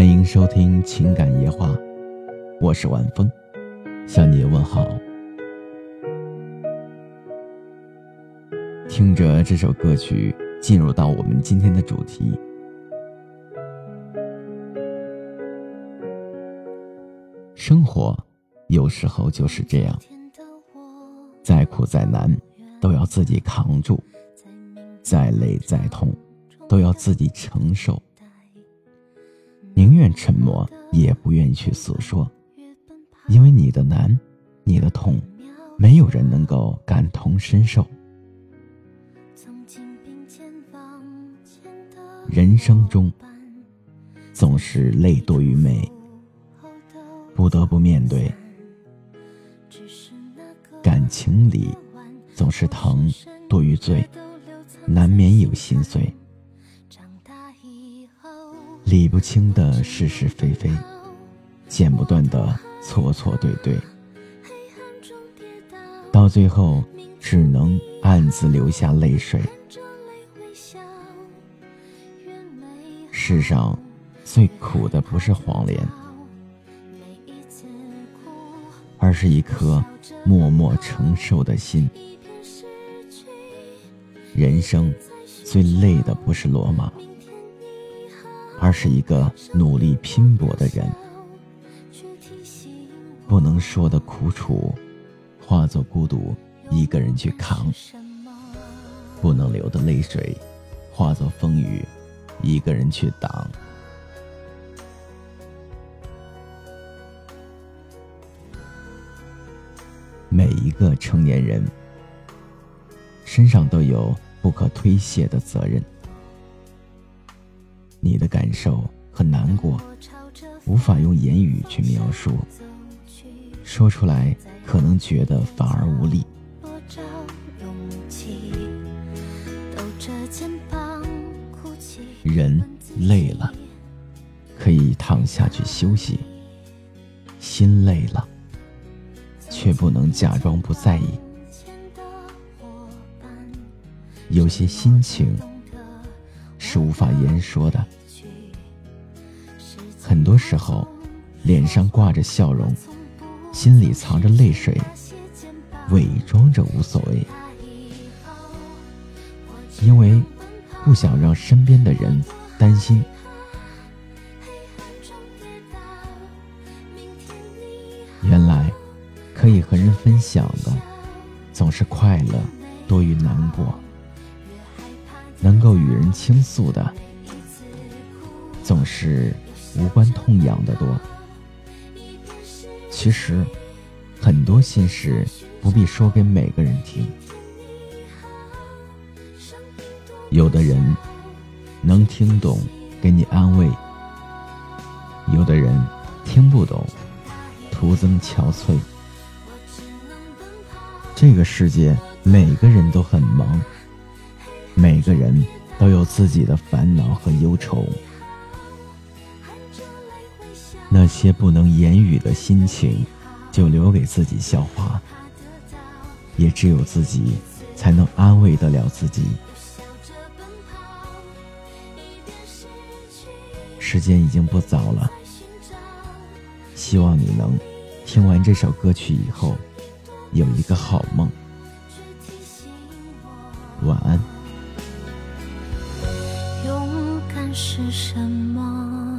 欢迎收听情感夜话，我是晚风，向你问好。听着这首歌曲，进入到我们今天的主题。生活有时候就是这样，再苦再难都要自己扛住，再累再痛都要自己承受。宁愿沉默，也不愿意去诉说，因为你的难，你的痛，没有人能够感同身受。人生中，总是泪多于美，不得不面对；感情里，总是疼多于醉，难免有心碎。理不清的是是非非，剪不断的错错对对，到最后只能暗自流下泪水。世上最苦的不是黄连，而是一颗默默承受的心。人生最累的不是罗马。而是一个努力拼搏的人，不能说的苦楚，化作孤独，一个人去扛；不能流的泪水，化作风雨，一个人去挡。每一个成年人身上都有不可推卸的责任。你的感受和难过，无法用言语去描述，说出来可能觉得反而无力。人累了，可以躺下去休息；心累了，却不能假装不在意。有些心情。是无法言说的。很多时候，脸上挂着笑容，心里藏着泪水，伪装着无所谓，因为不想让身边的人担心。原来，可以和人分享的，总是快乐多于难过。能够与人倾诉的，总是无关痛痒的多。其实，很多心事不必说给每个人听。有的人能听懂，给你安慰；有的人听不懂，徒增憔悴。这个世界，每个人都很忙。每个人都有自己的烦恼和忧愁，那些不能言语的心情，就留给自己消化。也只有自己才能安慰得了自己。时间已经不早了，希望你能听完这首歌曲以后，有一个好梦。晚安。是什么？